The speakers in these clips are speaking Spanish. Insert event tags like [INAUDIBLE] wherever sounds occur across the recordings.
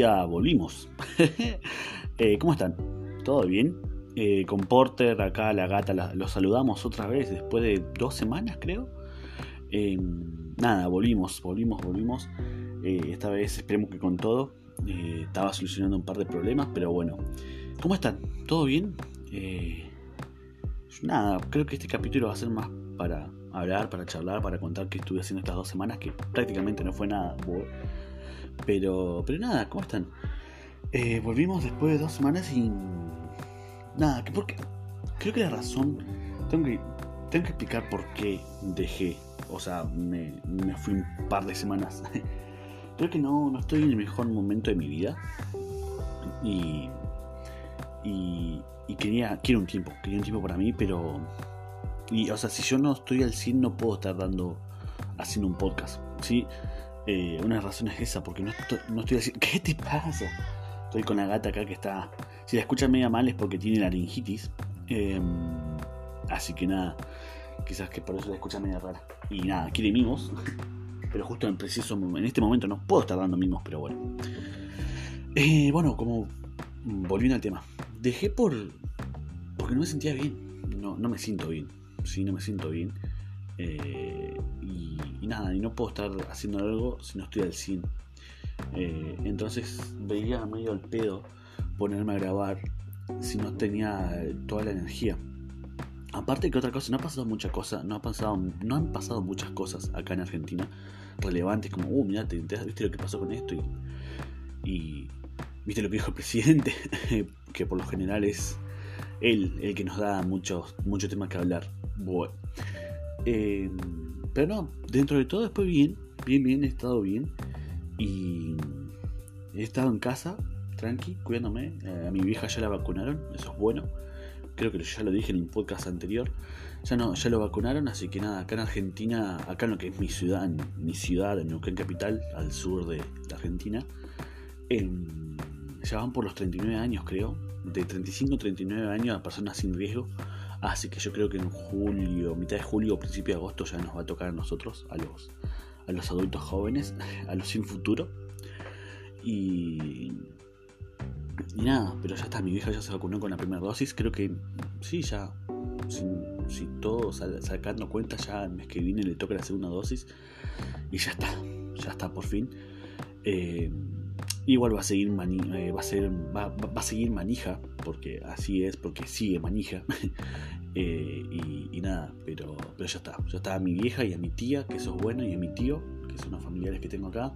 día volvimos. [LAUGHS] Eh, ¿Cómo están? ¿Todo bien? Eh, con Porter, acá la gata, los saludamos otra vez después de dos semanas, creo. Eh, nada, volvimos, volvimos, volvimos. esta vez esperemos que con todo. estaba solucionando un par de problemas, pero bueno. ¿Cómo están? ¿Todo bien? nada, creo que este capítulo va a ser más para hablar, para charlar, para contar qué estuve haciendo estas dos semanas, que prácticamente no fue nada. Pero, pero nada, ¿cómo están? Eh, volvimos después de dos semanas y. Nada, que porque. Creo que la razón. Tengo que, tengo que explicar por qué dejé. O sea, me, me fui un par de semanas. [LAUGHS] creo que no, no estoy en el mejor momento de mi vida. Y. Y, y quería, quiero un tiempo, quería un tiempo para mí, pero. Y, o sea, si yo no estoy al 100, no puedo estar dando. haciendo un podcast. ¿sí? Eh, una razón es esa, porque no estoy, no estoy haciendo. [LAUGHS] ¿Qué te pasa? Estoy con la gata acá que está. Si la escucha media mal es porque tiene laringitis. Em, así que nada, quizás que por eso la escucha media rara. Y nada, quiere mimos. [LAUGHS] Pero justo en preciso en este momento no puedo estar dando mimos, pero bueno. Eh, bueno, como volviendo al tema. Dejé por. porque no me sentía bien. No, no me siento bien. Sí, no me siento bien. Eh, y, nada, y no puedo estar haciendo algo si no estoy al 100. Eh, entonces veía medio al pedo ponerme a grabar si no tenía toda la energía. Aparte que otra cosa, no ha pasado muchas cosas, no ha pasado, no han pasado muchas cosas acá en Argentina relevantes como, uh, mira, viste lo que pasó con esto y, viste lo que dijo el presidente, [LAUGHS] que por lo general es él el que nos da muchos mucho temas que hablar. Bueno. Eh, pero no, dentro de todo después bien, bien, bien, he estado bien. Y he estado en casa, tranqui, cuidándome. Eh, a mi vieja ya la vacunaron, eso es bueno. Creo que ya lo dije en un podcast anterior. Ya no, ya lo vacunaron, así que nada, acá en Argentina, acá en lo que es mi ciudad, en mi ciudad, en Neuquén Capital, al sur de, Argentina, ya van por los 39 años, creo. De 35 a 39 años a personas sin riesgo Así que yo creo que en julio, mitad de julio o principio de agosto ya nos va a tocar a nosotros, a los, a los adultos jóvenes, [LAUGHS] a los sin futuro. Y, y nada, pero ya está, mi vieja ya se vacunó con la primera dosis. Creo que sí, ya, si, todo sacando cuenta, ya el mes que viene le toca la segunda dosis. Y ya está, ya está por fin. Eh, igual va a seguir eh, va a ser va, va, a seguir manija porque así es porque sigue manija. [LAUGHS] Eh, y, nada pero pero ya está. Ya está a mi vieja y a mi tía que eso es bueno y a mi tío que son los familiares que tengo acá.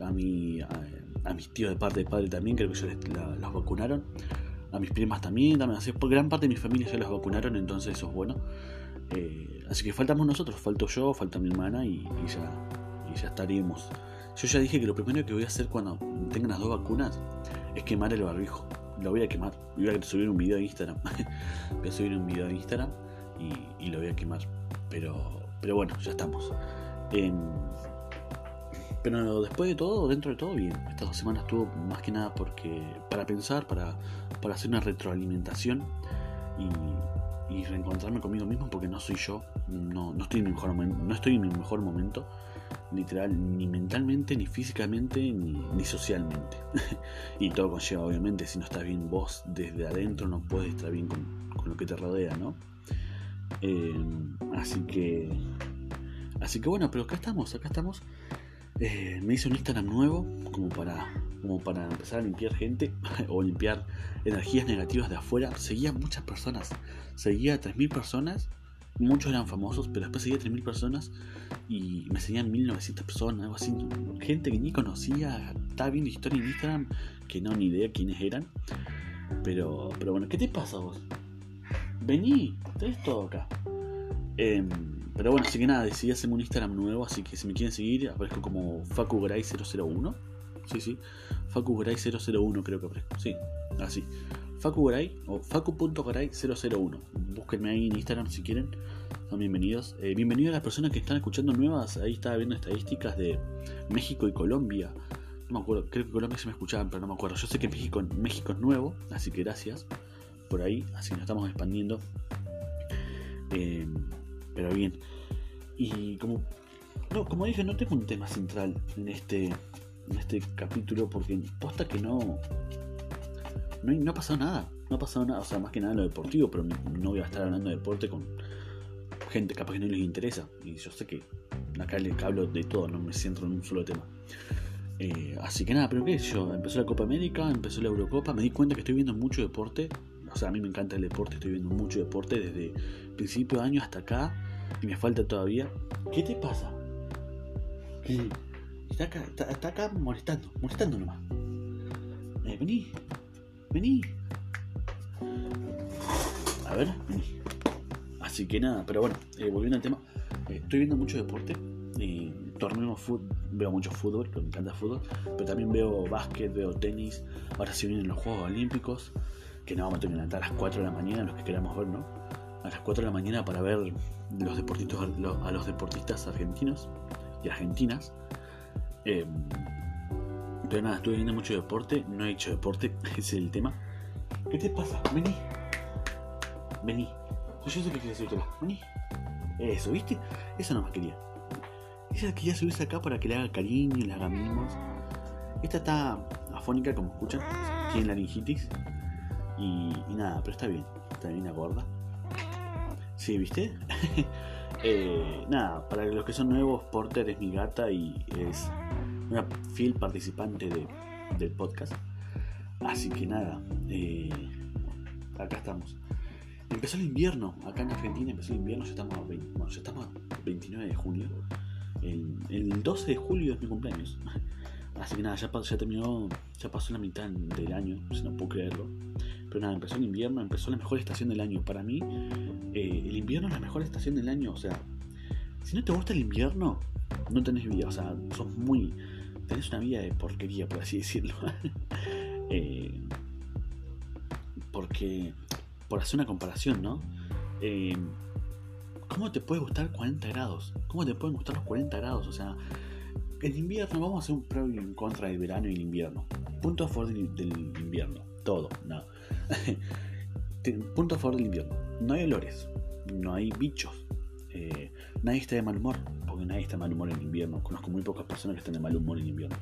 A mi a, mis tíos de parte de padre también creo que ya los vacunaron. A mis primas también también así por gran parte de mi familia ya los vacunaron entonces eso es bueno. Eh, así que faltamos nosotros falto yo falta mi hermana y, y ya y ya estaríamos yo ya dije que lo primero que voy a hacer cuando tenga las dos vacunas es quemar el barbijo. Lo voy a quemar. Voy a subir un video a Instagram. [LAUGHS] voy a subir un video a Instagram y, lo voy a quemar. Pero, pero bueno, ya estamos. pero después de todo, dentro de todo, bien. Estas dos semanas estuvo más que nada porque para pensar, para, para hacer una retroalimentación y, y reencontrarme conmigo mismo porque no soy yo. No, no, estoy en mi mejor, no estoy en mi mejor momento literal, ni mentalmente, ni físicamente, ni, socialmente. [LAUGHS] y todo conlleva, obviamente, si no estás bien vos desde adentro, no puedes estar bien con, lo que te rodea, ¿no? Eh, así que. Así que bueno, pero acá estamos, acá estamos. Eh, me hice un Instagram nuevo, como para, como para empezar a limpiar gente [LAUGHS] o limpiar energías negativas de afuera. Seguía muchas personas, seguía a 3.000 personas muchos eran famosos, pero después seguía 3.000 personas y me seguían 1.900 personas, algo así. Gente que ni conocía, estaba viendo historia en Instagram, que no, ni idea quiénes eran. Pero, pero bueno, ¿qué te pasa vos? Vení, tenés todo acá. Em, pero bueno, así que nada, decidí hacerme un Instagram nuevo, así que si me quieren seguir, aparezco como FacuGray001. Sí, sí, FacuGray001 creo que aparezco. Sí, así. FacuGray o Facu.garay001. Búsquenme ahí en Instagram si quieren. Son bienvenidos. Eh, bienvenidos a las personas que están escuchando nuevas. Ahí estaba viendo estadísticas de México y Colombia. No me acuerdo, creo que Colombia se me escuchaban, pero no me acuerdo. Yo sé que México, México es nuevo, así que gracias por ahí. Así nos estamos expandiendo. Eh, pero bien. Y como, no, como dije, no tengo un tema central en este, en este capítulo porque posta que no, no, ha pasado nada. No ha pasado nada, o sea, más que nada en lo deportivo, pero no voy a estar hablando de deporte con gente capaz que no les interesa. Y yo sé que acá le hablo de todo, no me centro en un solo tema. Eh, así que nada, pero qué yo, empezó la Copa América, empezó la Eurocopa, me di cuenta que estoy viendo mucho deporte. O sea, a mí me encanta el deporte, estoy viendo mucho deporte desde principio de año hasta acá y me falta todavía. ¿Qué te pasa? Está acá, está, acá molestando, molestando nomás. Eh, vení, vení. A ver, vení. Así que nada, pero bueno, eh, volviendo al tema, eh, estoy viendo mucho deporte. Torneo fútbol, veo mucho fútbol, me encanta el fútbol, pero también veo básquet, veo tenis. Ahora se vienen los Juegos Olímpicos, que nos vamos a tener que a las 4 de la mañana, los que queramos ver, ¿no? A las 4 de la mañana para ver los deportistas, a los deportistas argentinos y argentinas. Eh, pero nada, estuve viendo mucho deporte, no he hecho deporte, [LAUGHS] ese es el tema. ¿Qué te pasa? Vení. Vení. Yo sé que quieres subirte Vení. Eso, ¿viste? Eso no más quería. Ella quería subirse acá para que le haga cariño, le haga mimos. Esta está afónica, como escuchan. Tiene laringitis. Y, y nada, pero está bien. Está bien la gorda. Sí, ¿viste? [LAUGHS] Eh, nada, para los que son nuevos, Porter es mi gata y es una fiel participante del podcast. Así que nada, eh, acá estamos. Empezó el invierno, acá en Argentina empezó el invierno, ya estamos a, bueno, ya estamos 29 de junio. El, 12 de julio es mi cumpleaños. Así que nada, ya, ya terminó, ya pasó la mitad del año, si no puedo creerlo. Pero nada, empezó el invierno, empezó la mejor estación del año. Para mí, eh, el invierno es la mejor estación del año. O sea, si no te gusta el invierno, no tenés vida. O sea, sos muy. Tenés una vida de porquería, por así decirlo. [LAUGHS] Eh, porque, por hacer una comparación, ¿no? Eh, ¿Cómo te puede gustar 40 grados? ¿Cómo te pueden gustar los 40 grados? O sea, el invierno, vamos a hacer un pro y en contra del verano y el invierno. Punto a favor del, del invierno. Todo, no. [LAUGHS] Punto a favor del invierno. No hay olores, no hay bichos. Eh, nadie está de mal humor, porque nadie está de mal humor en invierno. Conozco muy pocas personas que están de mal humor en invierno.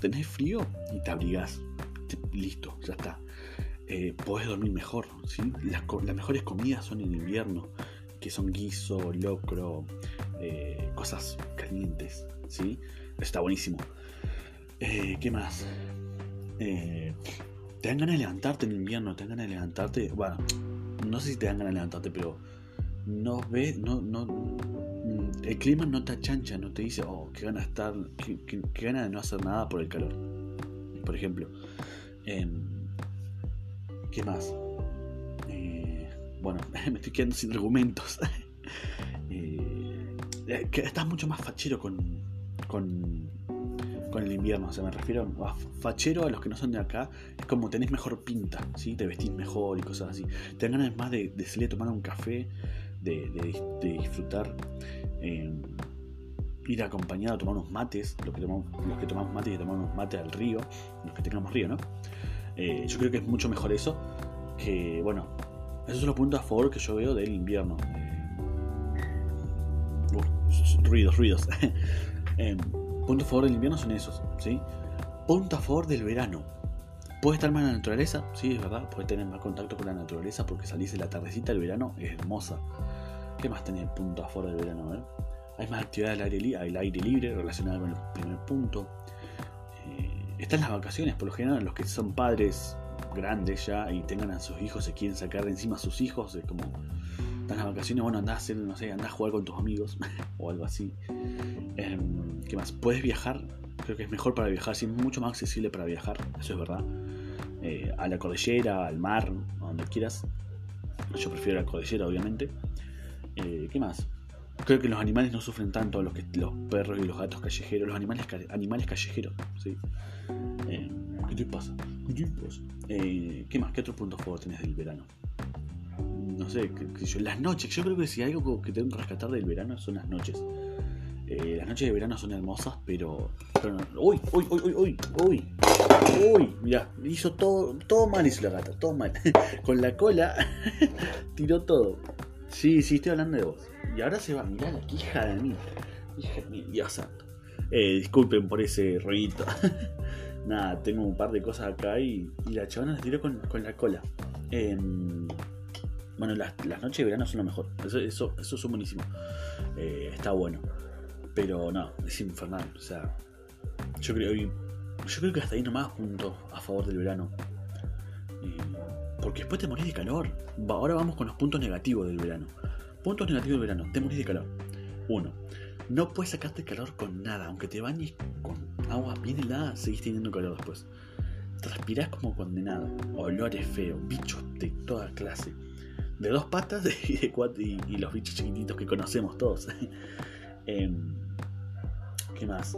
Tenés frío y te abrigás. listo, ya está. Eh, podés dormir mejor. Las, mejores comidas son en invierno, que son guiso, locro, eh, cosas calientes. ¿sí? Está buenísimo. ¿Qué más? te dan ganas de levantarte en invierno, te dan ganas de levantarte. Bueno, no sé si te dan ganas de levantarte, pero no ves, no, no, mm, el clima no te achancha, no te dice, oh, qué ganas de estar, qué, ganas de no hacer nada por el calor. Por ejemplo, em, ¿qué más? Eh, bueno, [LAUGHS] me estoy quedando sin argumentos. [LAUGHS] Eh, eh, estás mucho más fachero con, con con el invierno. O sea, me refiero a fachero a los que no son de acá. Es como tenés mejor pinta, ¿sí? Te vestís mejor y cosas así. Te ganas más de, salir a tomar un café, de, disfrutar. Eh, ir acompañado a tomar unos mates, los que tomamos, mates y tomamos mates al río, los que tengamos río, ¿no? Eh, yo creo que es mucho mejor eso que, bueno, esos son los puntos a favor que yo veo del invierno. Eh, ruidos, ruidos. [LAUGHS] Em, puntos a favor del invierno son esos, ¿sí? Punto a favor del verano. Puede estar más en la naturaleza, sí, es verdad. Puede tener más contacto con la naturaleza porque salís en la tardecita del verano, es hermosa. ¿Qué más tenía punto a favor del verano? Eh? Hay más actividad al aire, libre relacionada con el primer punto. Eh, están las vacaciones, por lo general, los que son padres grandes ya y tengan a sus hijos, se quieren sacar de encima a sus hijos, es como están las vacaciones, bueno, andás a hacer, no sé, andás a jugar con tus amigos [LAUGHS] o algo así. Em, ¿Qué más? Puedes viajar, creo que es mejor para viajar, sí, mucho más accesible para viajar, eso es verdad. Eh, a la cordillera, al mar, a donde quieras. Yo prefiero la cordillera, obviamente. Eh, ¿Qué más? Creo que los animales no sufren tanto, los, perros y los gatos callejeros, los animales, animales callejeros, ¿sí? Em, ¿Qué te pasa? ¿Qué? Eh, ¿Qué más? ¿Qué otro punto juego tenés del verano? no sé, las noches, yo creo que si hay algo que tengo que rescatar del verano son las noches. Eh, las noches de verano son hermosas, pero. pero uy, uy, uy, uy, uy, uy, uy, mira, hizo todo, todo mal hizo la gata, todo mal. [LAUGHS] Con la cola [LAUGHS] tiró todo. Sí, sí, estoy hablando de vos. Y ahora se va, mirá la hija de mí. Hija de mí, Dios santo. Eh, disculpen por ese ruido. [LAUGHS] Nada, tengo un par de cosas acá y, la chavana las tiró con, la cola. Em, bueno, las, noches de verano son lo mejor. Eso, eso, eso es buenísimo. Eh, está bueno. Pero no, es infernal. O sea, yo creo, yo creo que hasta ahí nomás punto a favor del verano. Porque después te morís de calor. Ahora vamos con los puntos negativos del verano. Puntos negativos del verano. Te morís de calor. Uno. No puedes sacarte calor con nada. Aunque te bañes con agua bien helada, seguís teniendo calor después. Transpirás como condenado. Olores feos. Bichos de toda clase. De dos patas [LAUGHS] y, de cuatro, y, los bichos chiquititos que conocemos todos. [LAUGHS] Em, ¿Qué más?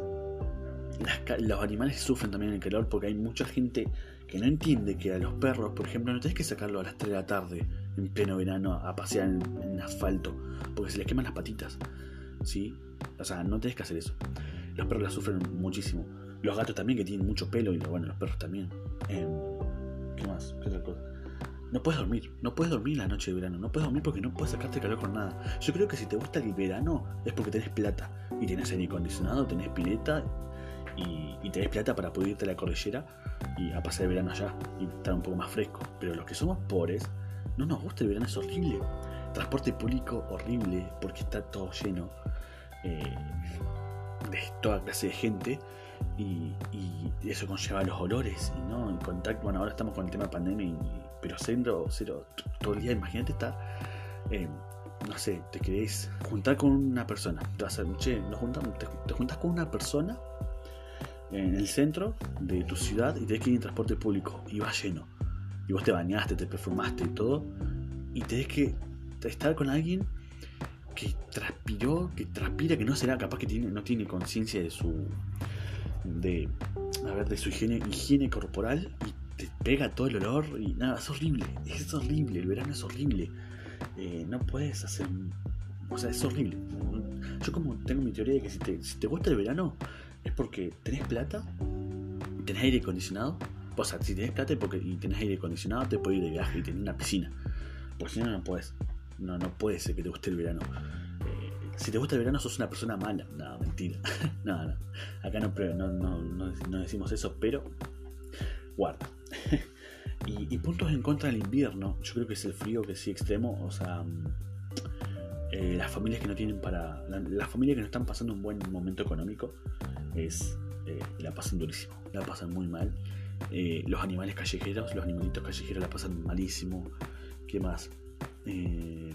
los animales sufren también el calor porque hay mucha gente que no entiende que a los perros, por ejemplo, no tenés que sacarlo a las 3 de la tarde en pleno verano a pasear en, asfalto porque se les queman las patitas. ¿Sí? O sea, no tenés que hacer eso. Los perros la sufren muchísimo. Los gatos también que tienen mucho pelo y bueno, los perros también. Em, ¿Qué más? ¿Qué otra cosa? No puedes dormir, no puedes dormir la noche de verano, no puedes dormir porque no puedes sacarte calor con nada. Yo creo que si te gusta el verano es porque tenés plata y tenés aire acondicionado, tenés pileta y, tenés plata para poder irte a la cordillera y a pasar el verano allá y estar un poco más fresco. Pero los que somos pobres, no nos gusta el verano, es horrible. Transporte público horrible porque está todo lleno eh, de toda clase de gente y, eso conlleva los olores y no en contacto. Bueno, ahora estamos con el tema de pandemia, pero cero, cero, todo el día. Imagínate estar. Eh, no sé, te querés juntar con una persona. Te vas a, che, nos juntamos, te, te juntas con una persona en el centro de tu ciudad y tenés que ir en transporte público y va lleno. Y vos te bañaste, te perfumaste y todo. Y tenés que estar con alguien que transpiró, que transpira, que no será capaz que tiene, no tiene conciencia de su. de. a ver, de su higiene, higiene corporal y te pega todo el olor y nada, es horrible, es horrible, el verano es horrible. Eh, no puedes hacer. O sea, es horrible. Yo como tengo mi teoría de que si te, si te gusta el verano, es porque tenés plata, tenés aire acondicionado. O sea, si tenés plata y tenés aire acondicionado, te puedes ir de viaje y tenés una piscina. Porque si no, no puedes. No, no puede ser que te guste el verano. Eh, si te gusta el verano, sos una persona mala. No, mentira. [LAUGHS] no, no. Acá no, no, no, decimos eso, pero guarda. [LAUGHS] y, puntos en contra del invierno. Yo creo que es el frío que sí extremo. O sea, mm, eh, las familias que no tienen para. las familias que no están pasando un buen momento económico es eh, la pasan durísimo, la pasan muy mal. Eh, los animales callejeros, los animalitos callejeros la pasan malísimo. ¿Qué más? Eh,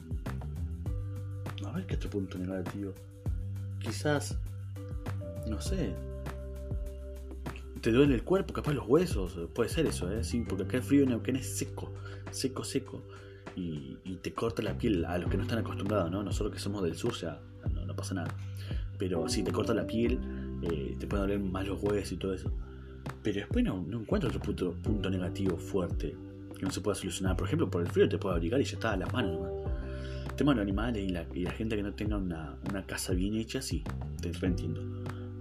a ver qué otro punto negativo. Quizás, no sé. Te duele el cuerpo, capaz los huesos, puede ser eso, ¿eh? Sí, porque acá el frío en Neuquén es seco, seco, seco. Y, te corta la piel a los que no están acostumbrados, ¿no? Nosotros que somos del sur ya no, no pasa nada. Pero si te corta la piel, eh, te pueden doler más los huesos y todo eso. Pero después no, no encuentro otro punto, punto, negativo fuerte que no se pueda solucionar. Por ejemplo, por el frío te puede abrigar y ya está a las manos nomás. El tema de los animales y la, gente que no tenga una, casa bien hecha, sí, te entiendo.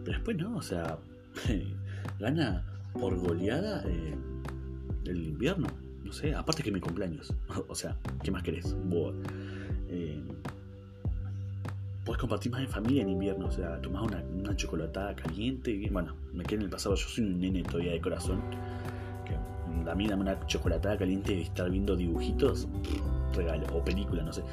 Pero después no, o sea, [LAUGHS] gana por goleada eh, el invierno. No sé, aparte que mi cumpleaños. [LAUGHS] o sea, ¿qué más querés? Eh, puedes compartir más en familia en invierno, o sea, tomás una, una chocolatada caliente, bueno, me quedé en el pasado, yo soy un nene todavía de corazón, que a mí dame una chocolatada caliente y estar viendo dibujitos, regalo, o película, no sé,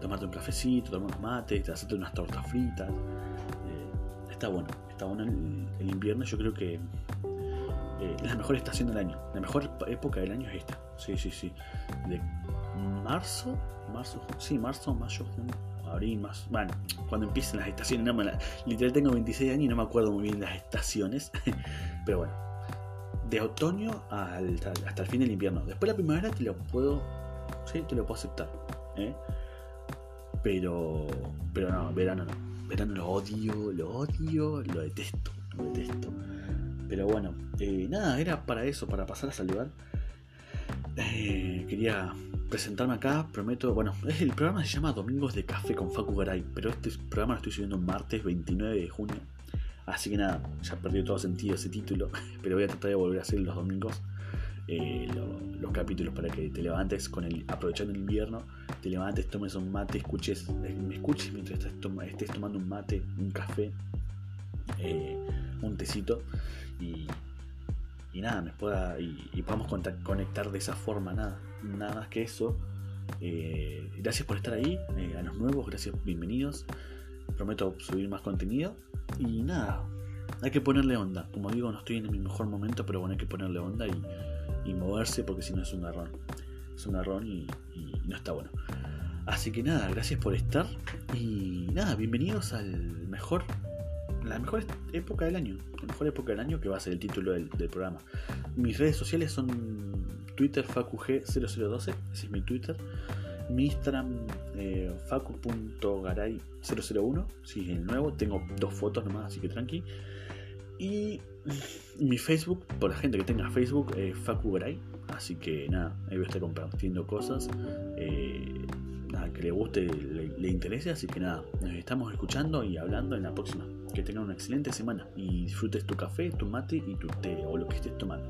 tomarte un cafecito, tomar unos mates, hacerte unas tortas fritas, eh, está bueno, está bueno el, invierno, yo creo que eh, es la mejor estación del año, la mejor época del año es esta, sí, sí, sí, de marzo, marzo, sí, marzo, mayo, junio abril, más. Bueno, cuando empiecen las estaciones, no literal tengo 26 años y no me acuerdo muy bien las estaciones. [LAUGHS] Pero bueno, de otoño hasta el fin del invierno. Después la primavera te lo puedo. Sí, te lo puedo aceptar. ¿eh? Pero. Pero no, verano no. Verano lo odio, lo odio, lo detesto, lo detesto. Pero bueno, eh, nada, era para eso, para pasar a saludar. Eh, quería presentarme acá, prometo, bueno, [LAUGHS] el programa se llama Domingos de Café con Facu Garay, pero este programa lo estoy subiendo martes 29 de junio, así que nada, ya perdió todo sentido ese título, [LAUGHS] pero voy a tratar de volver a hacer los domingos eh, los capítulos para que te levantes con el, aprovechando el invierno, te levantes, tomes un mate, escuches, me escuches mientras estés, tomando un mate, un café, eh, un tecito y, y nada, me pueda y, y podamos conectar de esa forma, nada, nada más que eso. Eh, gracias por estar ahí, eh, a los nuevos, gracias, bienvenidos. Prometo subir más contenido y nada, hay que ponerle onda. Como digo, no estoy en mi mejor momento, pero bueno, hay que ponerle onda y, moverse porque si no es un garrón. Es un garrón y no está bueno. Así que nada, gracias por estar y nada, bienvenidos al mejor la mejor época del año. La mejor época del año que va a ser el título del, programa. Mis redes sociales son Twitter FacuG0012, ese es mi Twitter. Mi Instagram eh, facu.garay001, si es el nuevo. Tengo dos fotos nomás, así que tranqui. Y mi Facebook, por la gente que tenga Facebook, eh, Facu Garay. Así que nada, ahí voy a estar compartiendo cosas. Eh, que le guste, le, interese. Así que nada, nos estamos escuchando y hablando en la próxima. Que tengan una excelente semana y disfrutes tu café, tu mate y tu té o lo que estés tomando.